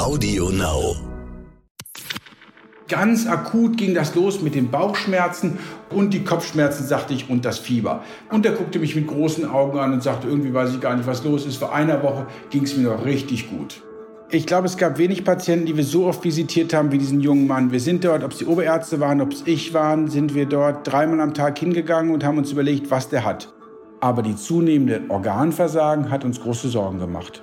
Audio Now. Ganz akut ging das los mit den Bauchschmerzen und die Kopfschmerzen, sagte ich, und das Fieber. Und er guckte mich mit großen Augen an und sagte, irgendwie weiß ich gar nicht, was los ist. Vor einer Woche ging es mir noch richtig gut. Ich glaube, es gab wenig Patienten, die wir so oft visitiert haben wie diesen jungen Mann. Wir sind dort, ob es die Oberärzte waren, ob es ich waren, sind wir dort dreimal am Tag hingegangen und haben uns überlegt, was der hat. Aber die zunehmende Organversagen hat uns große Sorgen gemacht.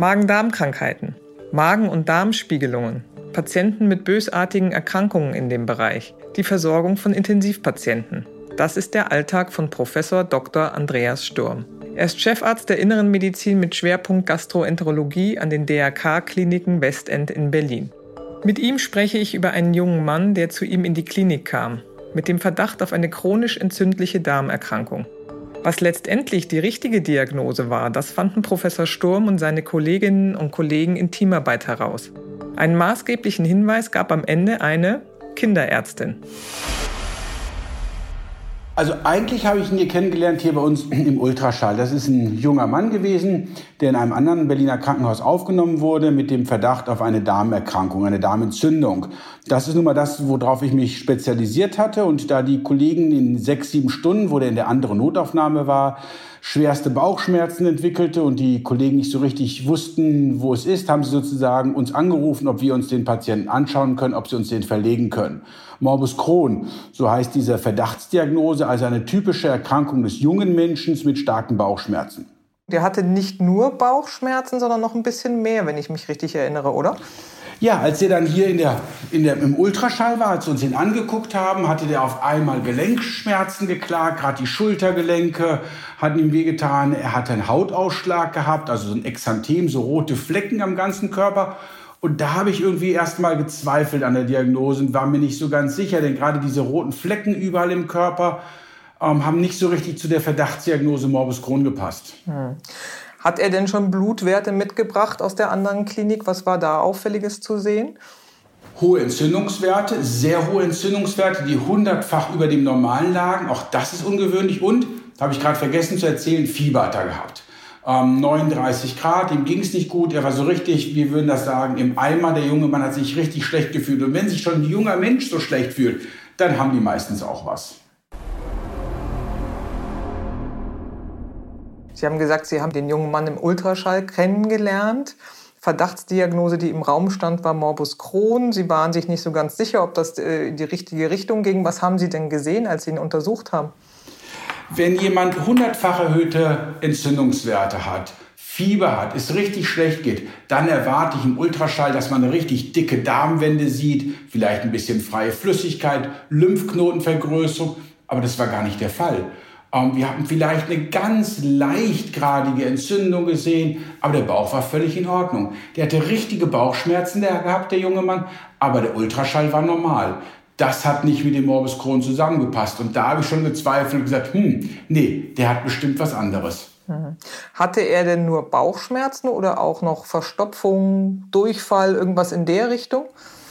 Magen-Darm-Krankheiten, Magen- und Darmspiegelungen, Patienten mit bösartigen Erkrankungen in dem Bereich, die Versorgung von Intensivpatienten. Das ist der Alltag von Professor Dr. Andreas Sturm. Er ist Chefarzt der Inneren Medizin mit Schwerpunkt Gastroenterologie an den DRK-Kliniken Westend in Berlin. Mit ihm spreche ich über einen jungen Mann, der zu ihm in die Klinik kam, mit dem Verdacht auf eine chronisch entzündliche Darmerkrankung. Was letztendlich die richtige Diagnose war, das fanden Professor Sturm und seine Kolleginnen und Kollegen in Teamarbeit heraus. Einen maßgeblichen Hinweis gab am Ende eine Kinderärztin. Also eigentlich habe ich ihn hier kennengelernt hier bei uns im Ultraschall. Das ist ein junger Mann gewesen, der in einem anderen Berliner Krankenhaus aufgenommen wurde mit dem Verdacht auf eine Darmerkrankung, eine Darmentzündung. Das ist nun mal das, worauf ich mich spezialisiert hatte. Und da die Kollegen in sechs, sieben Stunden, wo der in der anderen Notaufnahme war, schwerste Bauchschmerzen entwickelte und die Kollegen nicht so richtig wussten, wo es ist, haben sie sozusagen uns angerufen, ob wir uns den Patienten anschauen können, ob sie uns den verlegen können. Morbus Crohn, so heißt diese Verdachtsdiagnose, also eine typische Erkrankung des jungen Menschen mit starken Bauchschmerzen. Der hatte nicht nur Bauchschmerzen, sondern noch ein bisschen mehr, wenn ich mich richtig erinnere, oder? Ja, als er dann hier in der, in der, im Ultraschall war, als wir uns ihn angeguckt haben, hatte der auf einmal Gelenkschmerzen geklagt, gerade die Schultergelenke hatten ihm wehgetan. Er hatte einen Hautausschlag gehabt, also so ein Exanthem, so rote Flecken am ganzen Körper. Und da habe ich irgendwie erst mal gezweifelt an der Diagnose und war mir nicht so ganz sicher, denn gerade diese roten Flecken überall im Körper ähm, haben nicht so richtig zu der Verdachtsdiagnose Morbus Crohn gepasst. Hm. Hat er denn schon Blutwerte mitgebracht aus der anderen Klinik? Was war da auffälliges zu sehen? Hohe Entzündungswerte, sehr hohe Entzündungswerte, die hundertfach über dem normalen lagen. Auch das ist ungewöhnlich. Und, habe ich gerade vergessen zu erzählen, Fieber hat er gehabt. Ähm, 39 Grad, ihm ging es nicht gut. Er war so richtig, wir würden das sagen, im Eimer. Der junge Mann hat sich richtig schlecht gefühlt. Und wenn sich schon ein junger Mensch so schlecht fühlt, dann haben die meistens auch was. Sie haben gesagt, Sie haben den jungen Mann im Ultraschall kennengelernt. Verdachtsdiagnose, die im Raum stand, war Morbus Crohn. Sie waren sich nicht so ganz sicher, ob das äh, in die richtige Richtung ging. Was haben Sie denn gesehen, als Sie ihn untersucht haben? Wenn jemand hundertfach erhöhte Entzündungswerte hat, Fieber hat, es richtig schlecht geht, dann erwarte ich im Ultraschall, dass man eine richtig dicke Darmwände sieht, vielleicht ein bisschen freie Flüssigkeit, Lymphknotenvergrößerung, aber das war gar nicht der Fall. Ähm, wir hatten vielleicht eine ganz leichtgradige Entzündung gesehen, aber der Bauch war völlig in Ordnung. Der hatte richtige Bauchschmerzen der gehabt, der junge Mann, aber der Ultraschall war normal. Das hat nicht mit dem Morbus Crohn zusammengepasst. Und da habe ich schon gezweifelt und gesagt, hm, nee, der hat bestimmt was anderes. Mhm. Hatte er denn nur Bauchschmerzen oder auch noch Verstopfung, Durchfall, irgendwas in der Richtung?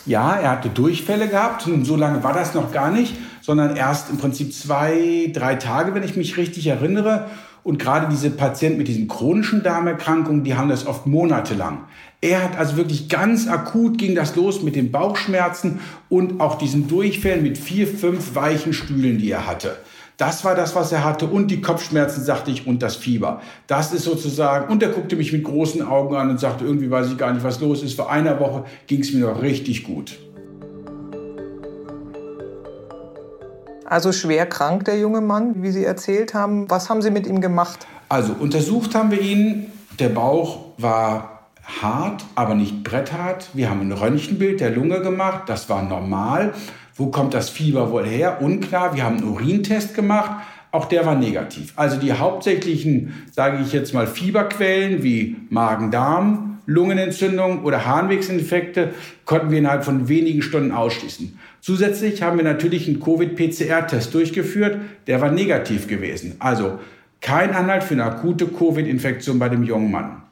Ja, er hatte Durchfälle gehabt und so lange war das noch gar nicht, sondern erst im Prinzip zwei, drei Tage, wenn ich mich richtig erinnere. Und gerade diese Patienten mit diesen chronischen Darmerkrankungen, die haben das oft monatelang. Er hat also wirklich ganz akut ging das los mit den Bauchschmerzen und auch diesen Durchfällen mit vier, fünf weichen Stühlen, die er hatte. Das war das, was er hatte. Und die Kopfschmerzen, sagte ich, und das Fieber. Das ist sozusagen, und er guckte mich mit großen Augen an und sagte, irgendwie weiß ich gar nicht, was los ist. Vor einer Woche ging es mir noch richtig gut. Also schwer krank, der junge Mann, wie Sie erzählt haben. Was haben Sie mit ihm gemacht? Also untersucht haben wir ihn. Der Bauch war hart, aber nicht bretthart. Wir haben ein Röntgenbild der Lunge gemacht. Das war normal Wo kommt das Fieber wohl her? Unklar. Wir haben einen Urintest gemacht. Auch der war negativ. Also die hauptsächlichen, sage ich jetzt mal, Fieberquellen wie Magen-Darm, Lungenentzündung oder Harnwegsinfekte konnten wir innerhalb von wenigen Stunden ausschließen. Zusätzlich haben wir natürlich einen Covid-PCR-Test durchgeführt, der war negativ gewesen. Also kein Anhalt für eine akute Covid-Infektion bei dem jungen Mann.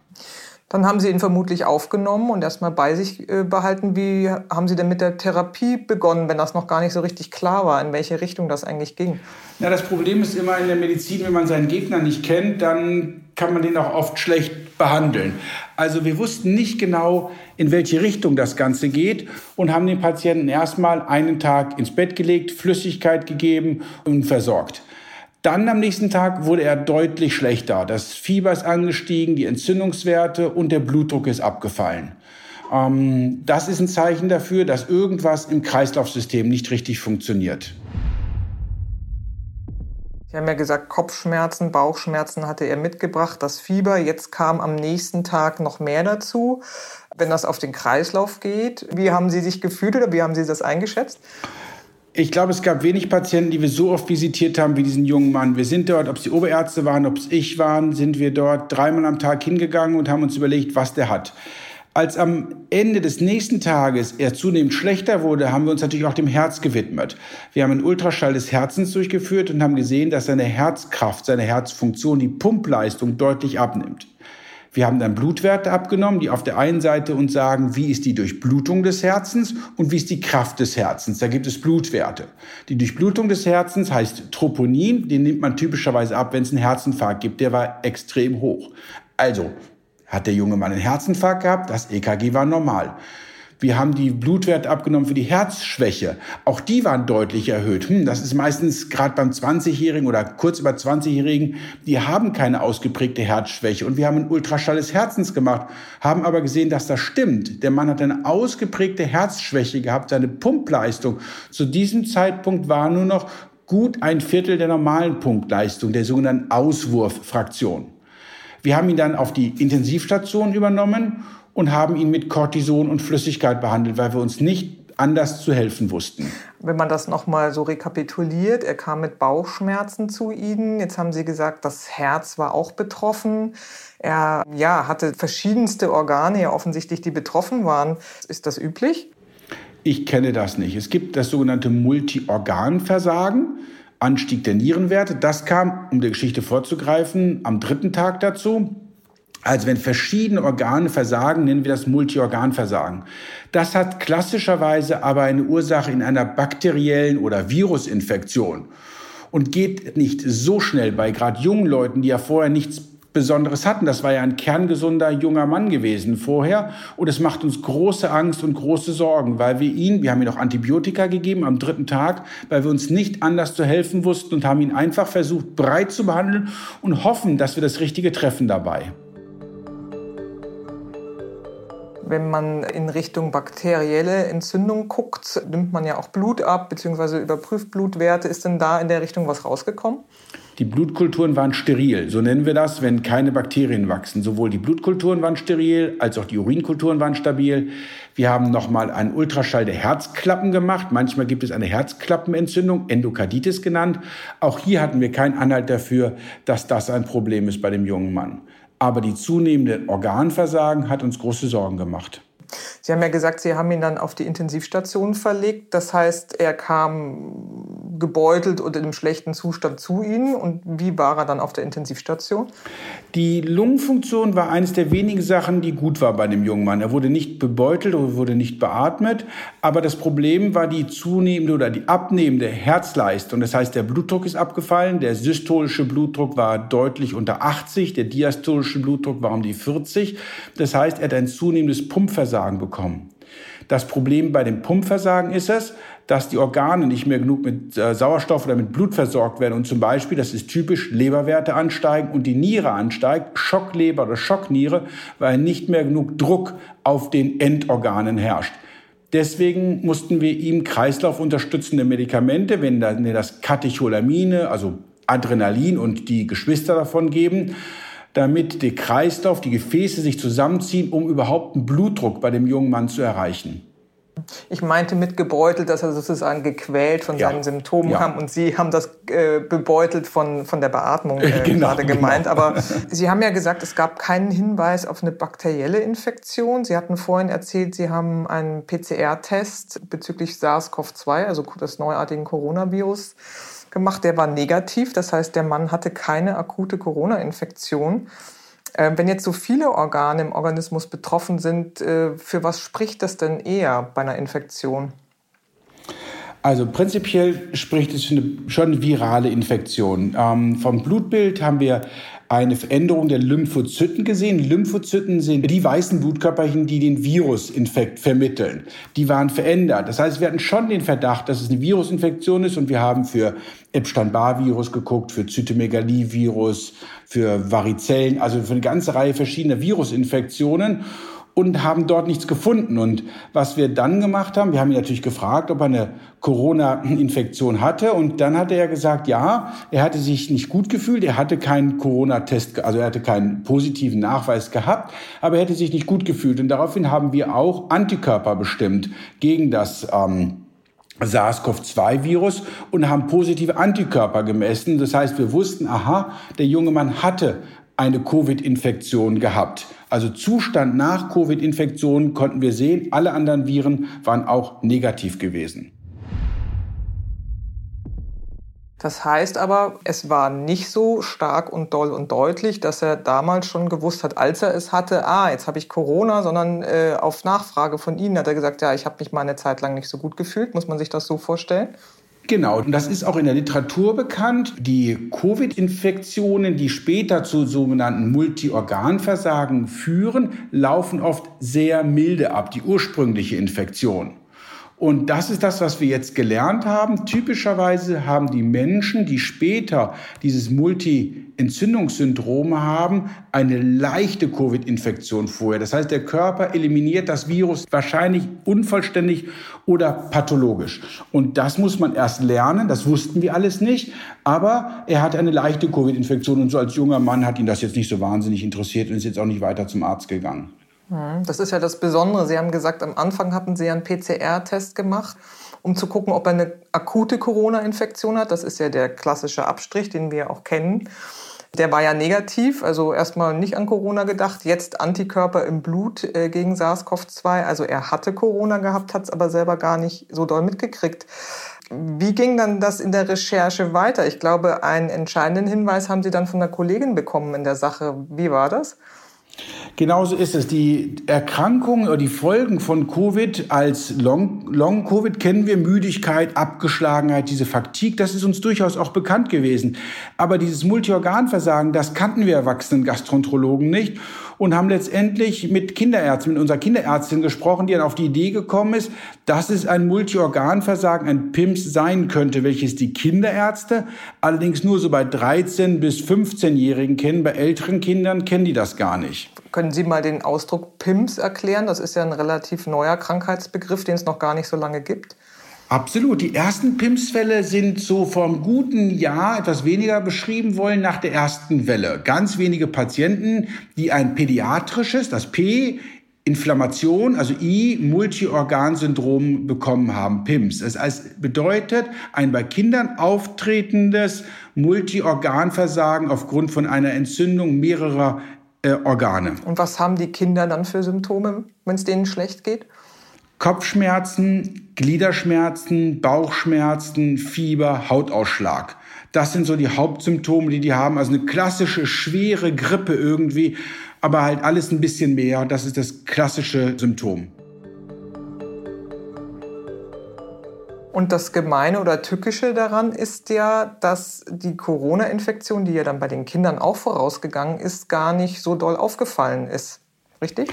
Dann haben Sie ihn vermutlich aufgenommen und erstmal bei sich äh, behalten. Wie haben Sie denn mit der Therapie begonnen, wenn das noch gar nicht so richtig klar war, in welche Richtung das eigentlich ging? Ja, das Problem ist immer in der Medizin, wenn man seinen Gegner nicht kennt, dann kann man den auch oft schlecht behandeln. Also wir wussten nicht genau, in welche Richtung das Ganze geht und haben den Patienten erstmal einen Tag ins Bett gelegt, Flüssigkeit gegeben und versorgt. Dann am nächsten Tag wurde er deutlich schlechter. Das Fieber ist angestiegen, die Entzündungswerte und der Blutdruck ist abgefallen. Ähm, das ist ein Zeichen dafür, dass irgendwas im Kreislaufsystem nicht richtig funktioniert. Sie haben ja gesagt, Kopfschmerzen, Bauchschmerzen hatte er mitgebracht, das Fieber. Jetzt kam am nächsten Tag noch mehr dazu. Wenn das auf den Kreislauf geht, wie haben Sie sich gefühlt oder wie haben Sie das eingeschätzt? Ich glaube, es gab wenig Patienten, die wir so oft visitiert haben wie diesen jungen Mann. Wir sind dort, ob es die Oberärzte waren, ob es ich waren, sind wir dort dreimal am Tag hingegangen und haben uns überlegt, was der hat. Als am Ende des nächsten Tages er zunehmend schlechter wurde, haben wir uns natürlich auch dem Herz gewidmet. Wir haben einen Ultraschall des Herzens durchgeführt und haben gesehen, dass seine Herzkraft, seine Herzfunktion, die Pumpleistung deutlich abnimmt. Wir haben dann Blutwerte abgenommen, die auf der einen Seite uns sagen, wie ist die Durchblutung des Herzens und wie ist die Kraft des Herzens. Da gibt es Blutwerte. Die Durchblutung des Herzens heißt Troponin, den nimmt man typischerweise ab, wenn es einen Herzinfarkt gibt. Der war extrem hoch. Also hat der junge Mann einen Herzinfarkt gehabt, das EKG war normal. Wir haben die Blutwerte abgenommen für die Herzschwäche. Auch die waren deutlich erhöht. Hm, das ist meistens gerade beim 20-Jährigen oder kurz über 20-Jährigen, die haben keine ausgeprägte Herzschwäche. Und wir haben einen Ultraschall des Herzens gemacht, haben aber gesehen, dass das stimmt. Der Mann hat eine ausgeprägte Herzschwäche gehabt. Seine Pumpleistung zu diesem Zeitpunkt war nur noch gut ein Viertel der normalen Punktleistung, der sogenannten Auswurffraktion. Wir haben ihn dann auf die Intensivstation übernommen und haben ihn mit Cortison und Flüssigkeit behandelt, weil wir uns nicht anders zu helfen wussten. Wenn man das nochmal so rekapituliert, er kam mit Bauchschmerzen zu Ihnen. Jetzt haben Sie gesagt, das Herz war auch betroffen. Er ja, hatte verschiedenste Organe, ja offensichtlich, die betroffen waren. Ist das üblich? Ich kenne das nicht. Es gibt das sogenannte Multiorganversagen. Anstieg der Nierenwerte. Das kam, um der Geschichte vorzugreifen, am dritten Tag dazu. Also wenn verschiedene Organe versagen, nennen wir das Multiorganversagen. Das hat klassischerweise aber eine Ursache in einer bakteriellen oder Virusinfektion und geht nicht so schnell bei gerade jungen Leuten, die ja vorher nichts Besonderes hatten. Das war ja ein kerngesunder junger Mann gewesen vorher. Und es macht uns große Angst und große Sorgen, weil wir ihn, wir haben ihm auch Antibiotika gegeben am dritten Tag, weil wir uns nicht anders zu helfen wussten und haben ihn einfach versucht, breit zu behandeln und hoffen, dass wir das Richtige treffen dabei. Wenn man in Richtung bakterielle Entzündung guckt, nimmt man ja auch Blut ab bzw. überprüft Blutwerte. Ist denn da in der Richtung was rausgekommen? Die Blutkulturen waren steril, so nennen wir das, wenn keine Bakterien wachsen. Sowohl die Blutkulturen waren steril, als auch die Urinkulturen waren stabil. Wir haben nochmal einen Ultraschall der Herzklappen gemacht. Manchmal gibt es eine Herzklappenentzündung, Endokarditis genannt. Auch hier hatten wir keinen Anhalt dafür, dass das ein Problem ist bei dem jungen Mann. Aber die zunehmende Organversagen hat uns große Sorgen gemacht. Sie haben ja gesagt, Sie haben ihn dann auf die Intensivstation verlegt. Das heißt, er kam gebeutelt und in einem schlechten Zustand zu Ihnen. Und wie war er dann auf der Intensivstation? Die Lungenfunktion war eines der wenigen Sachen, die gut war bei dem jungen Mann. Er wurde nicht bebeutelt oder wurde nicht beatmet. Aber das Problem war die zunehmende oder die abnehmende Herzleistung. Das heißt, der Blutdruck ist abgefallen. Der systolische Blutdruck war deutlich unter 80. Der diastolische Blutdruck war um die 40. Das heißt, er hat ein zunehmendes Pumpversagen Pumpversagen bekommen. Das Problem bei dem Pumpversagen ist es, dass die Organe nicht mehr genug mit äh, Sauerstoff oder mit Blut versorgt werden und zum Beispiel, das ist typisch, Leberwerte ansteigen und die Niere ansteigt, Schockleber oder Schockniere, weil nicht mehr genug Druck auf den Endorganen herrscht. Deswegen mussten wir ihm kreislaufunterstützende Medikamente, wenn das Katecholamine, also Adrenalin und die Geschwister davon geben, damit der Kreislauf, die Gefäße sich zusammenziehen, um überhaupt einen Blutdruck bei dem jungen Mann zu erreichen. Ich meinte mit gebeutelt, dass er sozusagen gequält von ja. seinen Symptomen ja. kam und Sie haben das äh, bebeutelt von, von der Beatmung äh, genau, gerade gemeint. Genau. Aber Sie haben ja gesagt, es gab keinen Hinweis auf eine bakterielle Infektion. Sie hatten vorhin erzählt, Sie haben einen PCR-Test bezüglich SARS-CoV-2, also des neuartigen Coronavirus, gemacht. Der war negativ. Das heißt, der Mann hatte keine akute Corona-Infektion. Äh, wenn jetzt so viele Organe im Organismus betroffen sind, äh, für was spricht das denn eher bei einer Infektion? Also prinzipiell spricht es für eine schon virale Infektion. Ähm, vom Blutbild haben wir eine Veränderung der Lymphozyten gesehen. Lymphozyten sind die weißen Blutkörperchen, die den Virusinfekt vermitteln. Die waren verändert. Das heißt, wir hatten schon den Verdacht, dass es eine Virusinfektion ist und wir haben für Epstein-Barr-Virus geguckt, für Zytomegalie-Virus, für Varizellen, also für eine ganze Reihe verschiedener Virusinfektionen und haben dort nichts gefunden. Und was wir dann gemacht haben, wir haben ihn natürlich gefragt, ob er eine Corona-Infektion hatte. Und dann hat er gesagt, ja, er hatte sich nicht gut gefühlt, er hatte keinen Corona-Test, also er hatte keinen positiven Nachweis gehabt, aber er hätte sich nicht gut gefühlt. Und daraufhin haben wir auch Antikörper bestimmt gegen das ähm, SARS-CoV-2-Virus und haben positive Antikörper gemessen. Das heißt, wir wussten, aha, der junge Mann hatte eine Covid-Infektion gehabt. Also Zustand nach Covid-Infektion konnten wir sehen, alle anderen Viren waren auch negativ gewesen. Das heißt aber, es war nicht so stark und doll und deutlich, dass er damals schon gewusst hat, als er es hatte, ah, jetzt habe ich Corona, sondern äh, auf Nachfrage von Ihnen hat er gesagt, ja, ich habe mich mal eine Zeit lang nicht so gut gefühlt. Muss man sich das so vorstellen? Genau, und das ist auch in der Literatur bekannt. Die Covid-Infektionen, die später zu sogenannten Multiorganversagen führen, laufen oft sehr milde ab, die ursprüngliche Infektion. Und das ist das, was wir jetzt gelernt haben. Typischerweise haben die Menschen, die später dieses Multi-Entzündungssyndrom haben, eine leichte Covid-Infektion vorher. Das heißt, der Körper eliminiert das Virus wahrscheinlich unvollständig oder pathologisch. Und das muss man erst lernen. Das wussten wir alles nicht. Aber er hatte eine leichte Covid-Infektion und so als junger Mann hat ihn das jetzt nicht so wahnsinnig interessiert und ist jetzt auch nicht weiter zum Arzt gegangen. Hm, das ist ja das Besondere. Sie haben gesagt, am Anfang hatten Sie einen PCR-Test gemacht, um zu gucken, ob er eine akute Corona-Infektion hat. Das ist ja der klassische Abstrich, den wir auch kennen. Der war ja negativ, also erstmal nicht an Corona gedacht, jetzt Antikörper im Blut äh, gegen SARS-CoV-2. Also er hatte Corona gehabt, hat es aber selber gar nicht so doll mitgekriegt. Wie ging dann das in der Recherche weiter? Ich glaube, einen entscheidenden Hinweis haben Sie dann von einer Kollegin bekommen in der Sache. Wie war das? Genauso ist es. Die Erkrankung oder die Folgen von Covid als Long, Long Covid kennen wir Müdigkeit, Abgeschlagenheit, diese Faktik. Das ist uns durchaus auch bekannt gewesen. Aber dieses Multiorganversagen, das kannten wir erwachsenen Gastroenterologen nicht und haben letztendlich mit Kinderärzten, mit unserer Kinderärztin gesprochen, die dann auf die Idee gekommen ist, dass es ein Multiorganversagen, ein PIMS sein könnte, welches die Kinderärzte allerdings nur so bei 13 bis 15-Jährigen kennen. Bei älteren Kindern kennen die das gar nicht. Können Sie mal den Ausdruck PIMS erklären? Das ist ja ein relativ neuer Krankheitsbegriff, den es noch gar nicht so lange gibt. Absolut. Die ersten PIMS-Fälle sind so vom guten Jahr etwas weniger beschrieben wollen nach der ersten Welle. Ganz wenige Patienten, die ein pädiatrisches, das P, Inflammation, also I, Multiorgansyndrom bekommen haben, PIMS. Das bedeutet ein bei Kindern auftretendes Multiorganversagen aufgrund von einer Entzündung mehrerer äh, Organe. Und was haben die Kinder dann für Symptome, wenn es denen schlecht geht? Kopfschmerzen, Gliederschmerzen, Bauchschmerzen, Fieber, Hautausschlag. Das sind so die Hauptsymptome, die die haben. Also eine klassische schwere Grippe irgendwie, aber halt alles ein bisschen mehr. Das ist das klassische Symptom. Und das Gemeine oder Tückische daran ist ja, dass die Corona-Infektion, die ja dann bei den Kindern auch vorausgegangen ist, gar nicht so doll aufgefallen ist. Richtig?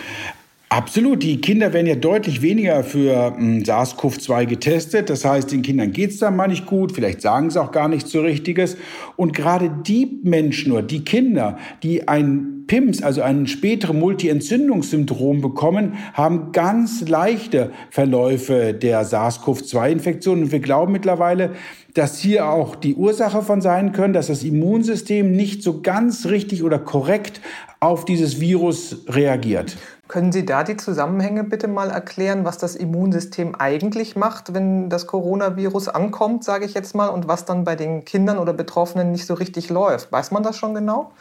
Absolut. Die Kinder werden ja deutlich weniger für hm, SARS-CoV-2 getestet. Das heißt, den Kindern geht's dann mal nicht gut. Vielleicht sagen sie auch gar nichts so Richtiges. Und gerade die Menschen oder die Kinder, die ein PIMS, also ein späteres Multi-Entzündungssyndrom bekommen, haben ganz leichte Verläufe der SARS-CoV-2-Infektion. Und wir glauben mittlerweile, dass hier auch die Ursache von sein können, dass das Immunsystem nicht so ganz richtig oder korrekt auf dieses Virus reagiert. Können Sie da die Zusammenhänge bitte mal erklären, was das Immunsystem eigentlich macht, wenn das Coronavirus ankommt, sage ich jetzt mal, und was dann bei den Kindern oder Betroffenen nicht so richtig läuft? Weiß man das schon genau?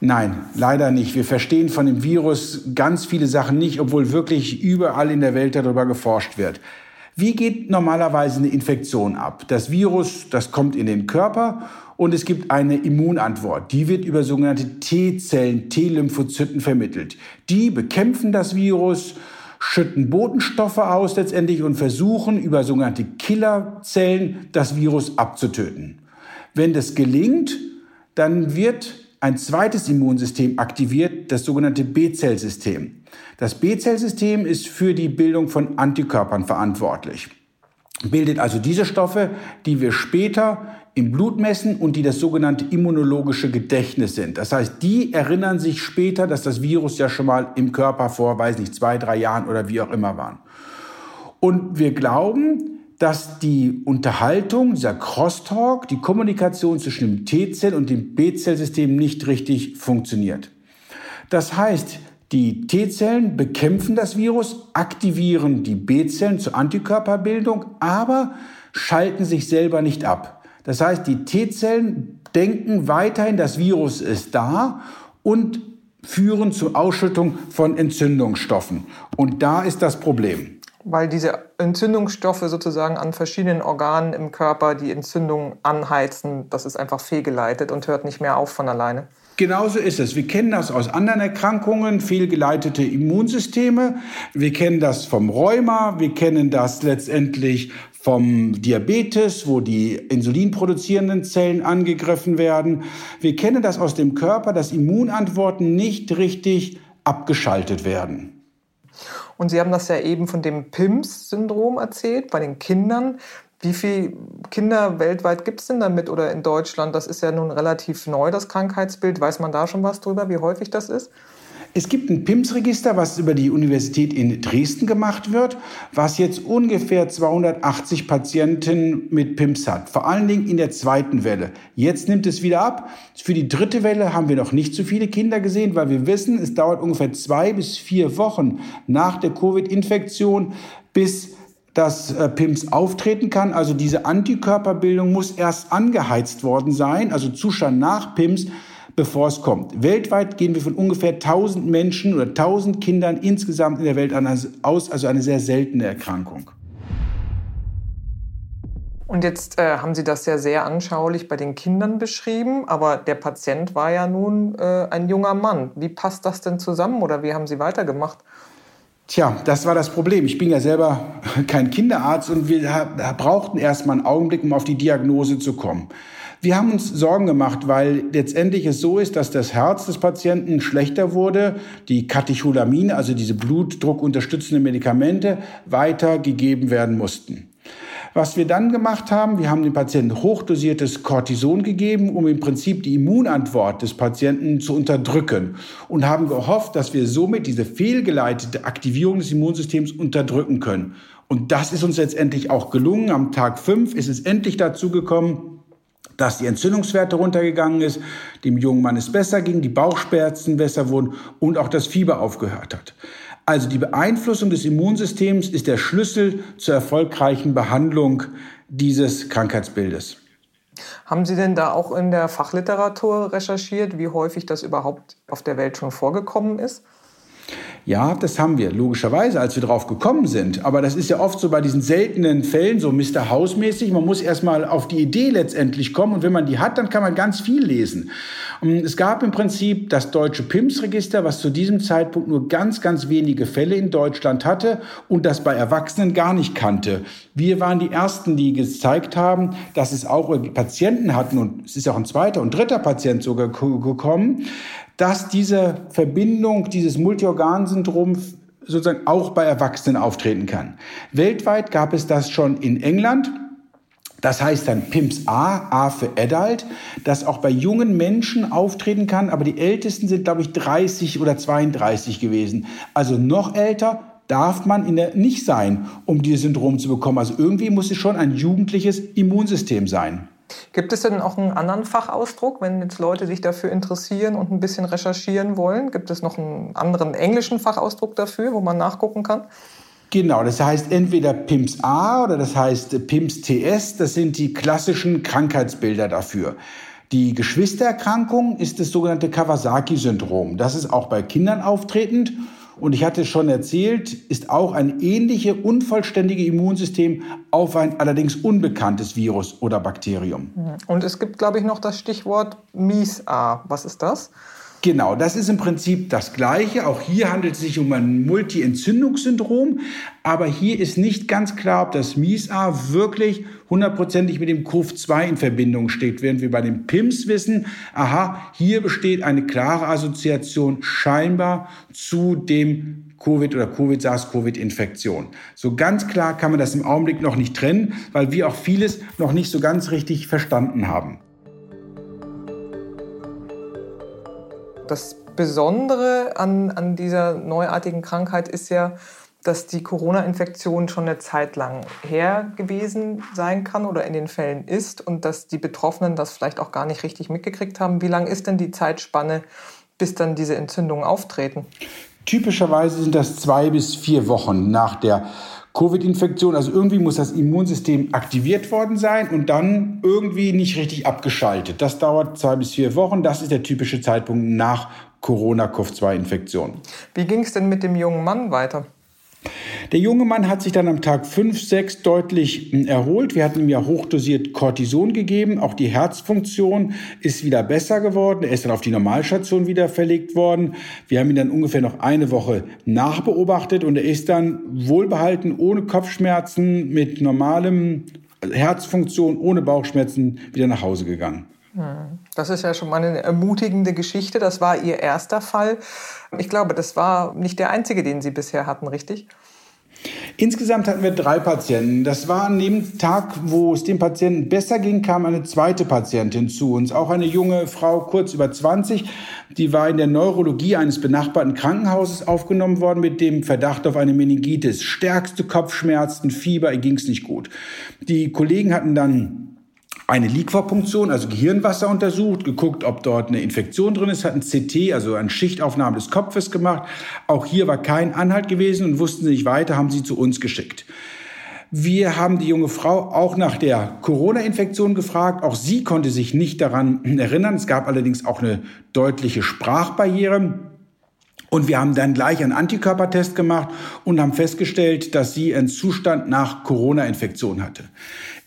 Nein, leider nicht. Wir verstehen von dem Virus ganz viele Sachen nicht, obwohl wirklich überall in der Welt darüber geforscht wird. Wie geht normalerweise eine Infektion ab? Das Virus, das kommt in den Körper und es gibt eine Immunantwort. Die wird über sogenannte T-Zellen, T-Lymphozyten vermittelt. Die bekämpfen das Virus, schütten Botenstoffe aus letztendlich und versuchen über sogenannte Killerzellen das Virus abzutöten. Wenn das gelingt, dann wird ein zweites Immunsystem aktiviert, das sogenannte B-Zellsystem. Das B-Zellsystem ist für die Bildung von Antikörpern verantwortlich. Bildet also diese Stoffe, die wir später im Blut messen und die das sogenannte immunologische Gedächtnis sind. Das heißt, die erinnern sich später, dass das Virus ja schon mal im Körper vor, weiß nicht, zwei, drei Jahren oder wie auch immer waren. Und wir glauben, dass die Unterhaltung, dieser Crosstalk, die Kommunikation zwischen dem T-Zell und dem B-Zellsystem nicht richtig funktioniert. Das heißt, die T-Zellen bekämpfen das Virus, aktivieren die B-Zellen zur Antikörperbildung, aber schalten sich selber nicht ab. Das heißt, die T-Zellen denken weiterhin, das Virus ist da und führen zur Ausschüttung von Entzündungsstoffen. Und da ist das Problem. Weil diese Entzündungsstoffe sozusagen an verschiedenen Organen im Körper die Entzündung anheizen, das ist einfach fehlgeleitet und hört nicht mehr auf von alleine. Genauso ist es. Wir kennen das aus anderen Erkrankungen, fehlgeleitete Immunsysteme. Wir kennen das vom Rheuma. Wir kennen das letztendlich vom Diabetes, wo die insulinproduzierenden Zellen angegriffen werden. Wir kennen das aus dem Körper, dass Immunantworten nicht richtig abgeschaltet werden. Und Sie haben das ja eben von dem PIMS-Syndrom erzählt bei den Kindern. Wie viele Kinder weltweit gibt es denn damit oder in Deutschland? Das ist ja nun relativ neu, das Krankheitsbild. Weiß man da schon was drüber, wie häufig das ist? Es gibt ein PIMS-Register, was über die Universität in Dresden gemacht wird, was jetzt ungefähr 280 Patienten mit PIMS hat. Vor allen Dingen in der zweiten Welle. Jetzt nimmt es wieder ab. Für die dritte Welle haben wir noch nicht so viele Kinder gesehen, weil wir wissen, es dauert ungefähr zwei bis vier Wochen nach der Covid-Infektion, bis dass äh, PIMS auftreten kann. Also diese Antikörperbildung muss erst angeheizt worden sein, also Zustand nach PIMS, bevor es kommt. Weltweit gehen wir von ungefähr 1000 Menschen oder 1000 Kindern insgesamt in der Welt aus, also eine sehr seltene Erkrankung. Und jetzt äh, haben Sie das ja sehr anschaulich bei den Kindern beschrieben, aber der Patient war ja nun äh, ein junger Mann. Wie passt das denn zusammen oder wie haben Sie weitergemacht? Tja, das war das Problem. Ich bin ja selber kein Kinderarzt und wir brauchten erst mal einen Augenblick, um auf die Diagnose zu kommen. Wir haben uns Sorgen gemacht, weil letztendlich es so ist, dass das Herz des Patienten schlechter wurde, die Katecholamine, also diese blutdruckunterstützenden Medikamente, weitergegeben werden mussten. Was wir dann gemacht haben, wir haben dem Patienten hochdosiertes Cortison gegeben, um im Prinzip die Immunantwort des Patienten zu unterdrücken und haben gehofft, dass wir somit diese fehlgeleitete Aktivierung des Immunsystems unterdrücken können. Und das ist uns letztendlich auch gelungen. Am Tag fünf ist es endlich dazu gekommen, dass die Entzündungswerte runtergegangen ist, dem jungen Mann es besser ging, die Bauchschmerzen besser wurden und auch das Fieber aufgehört hat. Also die Beeinflussung des Immunsystems ist der Schlüssel zur erfolgreichen Behandlung dieses Krankheitsbildes. Haben Sie denn da auch in der Fachliteratur recherchiert, wie häufig das überhaupt auf der Welt schon vorgekommen ist? Ja, das haben wir, logischerweise, als wir drauf gekommen sind. Aber das ist ja oft so bei diesen seltenen Fällen, so Mr. House-mäßig. Man muss erstmal auf die Idee letztendlich kommen. Und wenn man die hat, dann kann man ganz viel lesen. Und es gab im Prinzip das deutsche PIMS-Register, was zu diesem Zeitpunkt nur ganz, ganz wenige Fälle in Deutschland hatte und das bei Erwachsenen gar nicht kannte. Wir waren die Ersten, die gezeigt haben, dass es auch Patienten hatten, und es ist auch ein zweiter und dritter Patient sogar gekommen, dass diese Verbindung, dieses Multiorgansyndrom sozusagen auch bei Erwachsenen auftreten kann. Weltweit gab es das schon in England. Das heißt dann PIMS A, A für Adult, das auch bei jungen Menschen auftreten kann, aber die ältesten sind, glaube ich, 30 oder 32 gewesen. Also noch älter darf man in der nicht sein, um dieses Syndrom zu bekommen. Also irgendwie muss es schon ein jugendliches Immunsystem sein. Gibt es denn auch einen anderen Fachausdruck, wenn jetzt Leute sich dafür interessieren und ein bisschen recherchieren wollen? Gibt es noch einen anderen englischen Fachausdruck dafür, wo man nachgucken kann? Genau, das heißt entweder PIMS A oder das heißt PIMS TS, das sind die klassischen Krankheitsbilder dafür. Die Geschwistererkrankung ist das sogenannte Kawasaki-Syndrom. Das ist auch bei Kindern auftretend. Und ich hatte schon erzählt, ist auch ein ähnliche unvollständige Immunsystem auf ein allerdings unbekanntes Virus oder Bakterium. Und es gibt, glaube ich, noch das Stichwort MIS-A. Was ist das? Genau, das ist im Prinzip das Gleiche. Auch hier handelt es sich um ein Multi-Entzündungssyndrom. Aber hier ist nicht ganz klar, ob das MIS-A wirklich hundertprozentig mit dem COV-2 in Verbindung steht, während wir bei den PIMS wissen, aha, hier besteht eine klare Assoziation scheinbar zu dem Covid oder Covid-SARS-Covid-Infektion. So ganz klar kann man das im Augenblick noch nicht trennen, weil wir auch vieles noch nicht so ganz richtig verstanden haben. Das Besondere an, an dieser neuartigen Krankheit ist ja, dass die Corona-Infektion schon eine Zeit lang her gewesen sein kann oder in den Fällen ist und dass die Betroffenen das vielleicht auch gar nicht richtig mitgekriegt haben. Wie lang ist denn die Zeitspanne, bis dann diese Entzündungen auftreten? Typischerweise sind das zwei bis vier Wochen nach der Covid-Infektion. Also irgendwie muss das Immunsystem aktiviert worden sein und dann irgendwie nicht richtig abgeschaltet. Das dauert zwei bis vier Wochen. Das ist der typische Zeitpunkt nach Corona-Covid-2-Infektion. Wie ging es denn mit dem jungen Mann weiter? Der junge Mann hat sich dann am Tag 5, 6 deutlich hm, erholt. Wir hatten ihm ja hochdosiert Cortison gegeben. Auch die Herzfunktion ist wieder besser geworden. Er ist dann auf die Normalstation wieder verlegt worden. Wir haben ihn dann ungefähr noch eine Woche nachbeobachtet und er ist dann wohlbehalten, ohne Kopfschmerzen, mit normalem Herzfunktion, ohne Bauchschmerzen wieder nach Hause gegangen. Das ist ja schon mal eine ermutigende Geschichte. Das war Ihr erster Fall. Ich glaube, das war nicht der einzige, den Sie bisher hatten, richtig? Insgesamt hatten wir drei Patienten. Das war an dem Tag, wo es dem Patienten besser ging, kam eine zweite Patientin zu uns. Auch eine junge Frau, kurz über 20. Die war in der Neurologie eines benachbarten Krankenhauses aufgenommen worden mit dem Verdacht auf eine Meningitis. Stärkste Kopfschmerzen, Fieber, ihr ging es nicht gut. Die Kollegen hatten dann eine Liquorpunktion, also Gehirnwasser untersucht, geguckt, ob dort eine Infektion drin ist, hat ein CT, also eine Schichtaufnahme des Kopfes gemacht. Auch hier war kein Anhalt gewesen und wussten sie nicht weiter, haben sie zu uns geschickt. Wir haben die junge Frau auch nach der Corona-Infektion gefragt. Auch sie konnte sich nicht daran erinnern. Es gab allerdings auch eine deutliche Sprachbarriere. Und wir haben dann gleich einen Antikörpertest gemacht und haben festgestellt, dass sie einen Zustand nach Corona-Infektion hatte.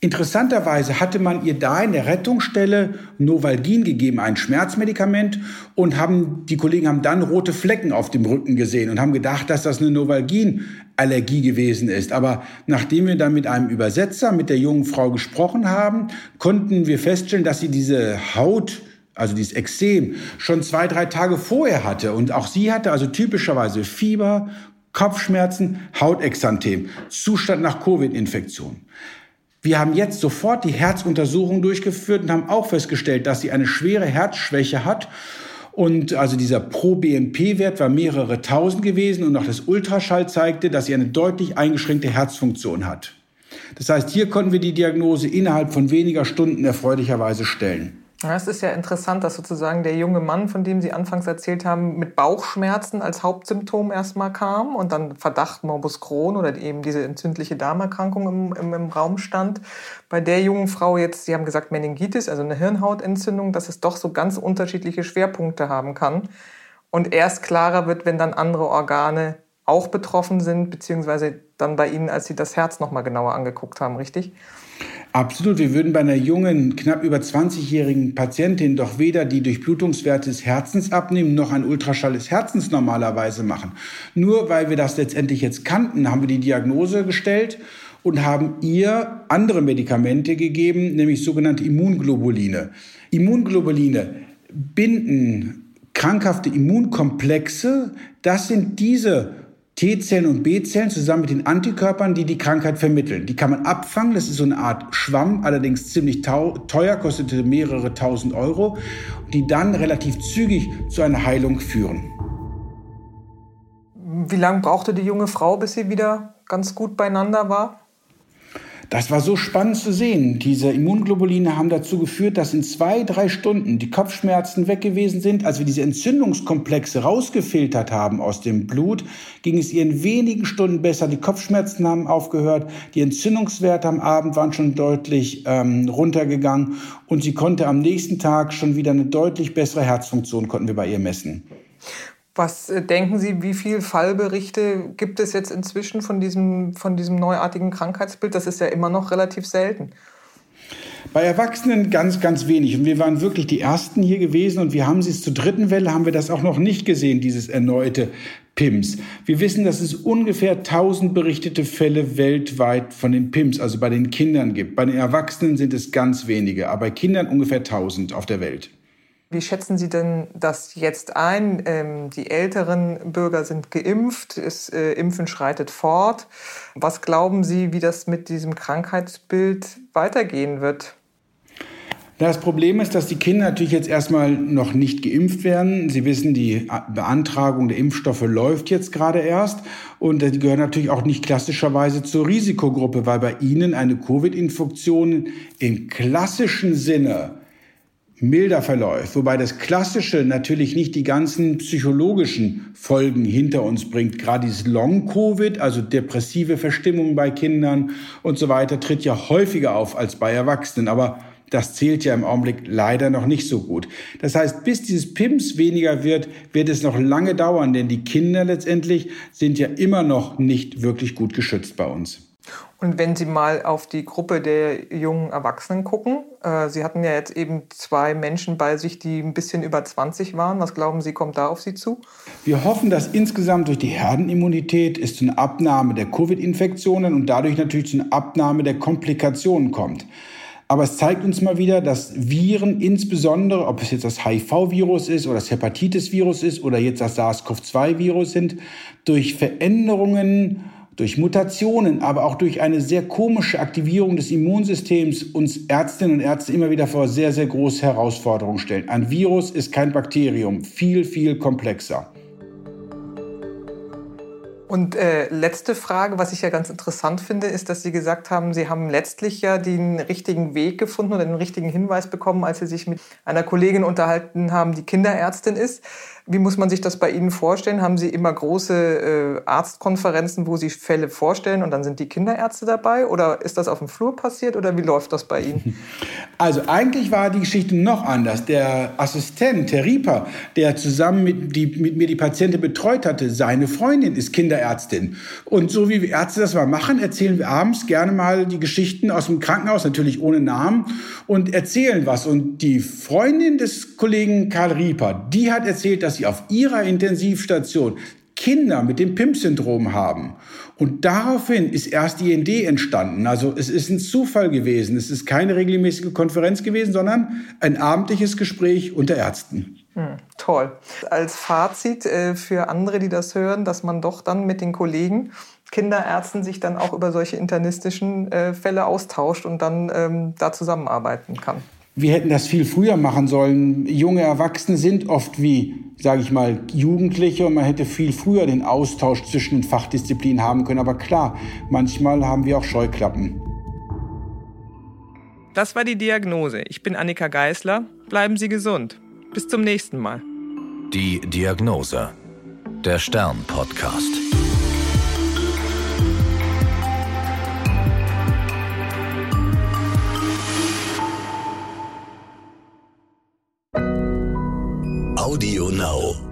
Interessanterweise hatte man ihr da in der Rettungsstelle Novalgin gegeben, ein Schmerzmedikament, und haben, die Kollegen haben dann rote Flecken auf dem Rücken gesehen und haben gedacht, dass das eine Novalgin-Allergie gewesen ist. Aber nachdem wir dann mit einem Übersetzer, mit der jungen Frau gesprochen haben, konnten wir feststellen, dass sie diese Haut also dieses Exem, schon zwei, drei Tage vorher hatte. Und auch sie hatte also typischerweise Fieber, Kopfschmerzen, Hautexanthem, Zustand nach Covid-Infektion. Wir haben jetzt sofort die Herzuntersuchung durchgeführt und haben auch festgestellt, dass sie eine schwere Herzschwäche hat. Und also dieser Pro-BNP-Wert war mehrere tausend gewesen und auch das Ultraschall zeigte, dass sie eine deutlich eingeschränkte Herzfunktion hat. Das heißt, hier konnten wir die Diagnose innerhalb von weniger Stunden erfreulicherweise stellen. Es ist ja interessant, dass sozusagen der junge Mann, von dem Sie anfangs erzählt haben, mit Bauchschmerzen als Hauptsymptom erstmal kam und dann Verdacht Morbus Crohn oder eben diese entzündliche Darmerkrankung im, im, im Raum stand. Bei der jungen Frau jetzt, Sie haben gesagt Meningitis, also eine Hirnhautentzündung, dass es doch so ganz unterschiedliche Schwerpunkte haben kann. Und erst klarer wird, wenn dann andere Organe auch betroffen sind, beziehungsweise dann bei Ihnen, als Sie das Herz nochmal genauer angeguckt haben, richtig? Absolut. Wir würden bei einer jungen, knapp über 20-jährigen Patientin doch weder die Durchblutungswerte des Herzens abnehmen, noch ein Ultraschall des Herzens normalerweise machen. Nur weil wir das letztendlich jetzt kannten, haben wir die Diagnose gestellt und haben ihr andere Medikamente gegeben, nämlich sogenannte Immunglobuline. Immunglobuline binden krankhafte Immunkomplexe. Das sind diese T-Zellen und B-Zellen zusammen mit den Antikörpern, die die Krankheit vermitteln. Die kann man abfangen, das ist so eine Art Schwamm, allerdings ziemlich teuer, kostete mehrere tausend Euro, die dann relativ zügig zu einer Heilung führen. Wie lange brauchte die junge Frau, bis sie wieder ganz gut beieinander war? Das war so spannend zu sehen. Diese Immunglobuline haben dazu geführt, dass in zwei, drei Stunden die Kopfschmerzen weg gewesen sind. Als wir diese Entzündungskomplexe rausgefiltert haben aus dem Blut, ging es ihr in wenigen Stunden besser. Die Kopfschmerzen haben aufgehört, die Entzündungswerte am Abend waren schon deutlich ähm, runtergegangen und sie konnte am nächsten Tag schon wieder eine deutlich bessere Herzfunktion konnten wir bei ihr messen. Was äh, denken Sie, wie viele Fallberichte gibt es jetzt inzwischen von diesem, von diesem neuartigen Krankheitsbild? Das ist ja immer noch relativ selten. Bei Erwachsenen ganz, ganz wenig. Und wir waren wirklich die Ersten hier gewesen und wir haben es zur dritten Welle, haben wir das auch noch nicht gesehen, dieses erneute PIMS. Wir wissen, dass es ungefähr 1000 berichtete Fälle weltweit von den PIMS, also bei den Kindern gibt. Bei den Erwachsenen sind es ganz wenige, aber bei Kindern ungefähr 1000 auf der Welt. Wie schätzen Sie denn das jetzt ein? Ähm, die älteren Bürger sind geimpft, das äh, Impfen schreitet fort. Was glauben Sie, wie das mit diesem Krankheitsbild weitergehen wird? Das Problem ist, dass die Kinder natürlich jetzt erstmal noch nicht geimpft werden. Sie wissen, die Beantragung der Impfstoffe läuft jetzt gerade erst. Und die gehören natürlich auch nicht klassischerweise zur Risikogruppe, weil bei ihnen eine Covid-Infektion im klassischen Sinne milder verläuft, wobei das Klassische natürlich nicht die ganzen psychologischen Folgen hinter uns bringt. Gerade dieses Long-Covid, also depressive Verstimmung bei Kindern und so weiter, tritt ja häufiger auf als bei Erwachsenen. Aber das zählt ja im Augenblick leider noch nicht so gut. Das heißt, bis dieses PIMS weniger wird, wird es noch lange dauern, denn die Kinder letztendlich sind ja immer noch nicht wirklich gut geschützt bei uns. Und wenn Sie mal auf die Gruppe der jungen Erwachsenen gucken, äh, Sie hatten ja jetzt eben zwei Menschen bei sich, die ein bisschen über 20 waren. Was glauben Sie, kommt da auf Sie zu? Wir hoffen, dass insgesamt durch die Herdenimmunität es zu einer Abnahme der Covid-Infektionen und dadurch natürlich zu einer Abnahme der Komplikationen kommt. Aber es zeigt uns mal wieder, dass Viren, insbesondere, ob es jetzt das HIV-Virus ist oder das Hepatitis-Virus ist oder jetzt das SARS-CoV-2-Virus sind, durch Veränderungen durch Mutationen, aber auch durch eine sehr komische Aktivierung des Immunsystems uns Ärztinnen und Ärzte immer wieder vor sehr, sehr große Herausforderungen stellen. Ein Virus ist kein Bakterium, viel, viel komplexer. Und äh, letzte Frage, was ich ja ganz interessant finde, ist, dass Sie gesagt haben, Sie haben letztlich ja den richtigen Weg gefunden oder den richtigen Hinweis bekommen, als Sie sich mit einer Kollegin unterhalten haben, die Kinderärztin ist. Wie muss man sich das bei Ihnen vorstellen? Haben Sie immer große äh, Arztkonferenzen, wo Sie Fälle vorstellen und dann sind die Kinderärzte dabei? Oder ist das auf dem Flur passiert oder wie läuft das bei Ihnen? Also eigentlich war die Geschichte noch anders. Der Assistent, Herr Rieper, der zusammen mit, die, mit mir die Patientin betreut hatte, seine Freundin ist Kinderärztin. Und so wie wir Ärzte das mal machen, erzählen wir abends gerne mal die Geschichten aus dem Krankenhaus, natürlich ohne Namen, und erzählen was. Und die Freundin des Kollegen Karl Rieper, die hat erzählt, dass sie auf ihrer Intensivstation Kinder mit dem PIMP-Syndrom haben. Und daraufhin ist erst die IND entstanden. Also es ist ein Zufall gewesen. Es ist keine regelmäßige Konferenz gewesen, sondern ein abendliches Gespräch unter Ärzten. Hm, toll. Als Fazit äh, für andere, die das hören, dass man doch dann mit den Kollegen Kinderärzten sich dann auch über solche internistischen äh, Fälle austauscht und dann ähm, da zusammenarbeiten kann wir hätten das viel früher machen sollen. Junge Erwachsene sind oft wie, sage ich mal, Jugendliche und man hätte viel früher den Austausch zwischen den Fachdisziplinen haben können. Aber klar, manchmal haben wir auch Scheuklappen. Das war die Diagnose. Ich bin Annika Geisler. Bleiben Sie gesund. Bis zum nächsten Mal. Die Diagnose. Der Stern-Podcast. Audio Now.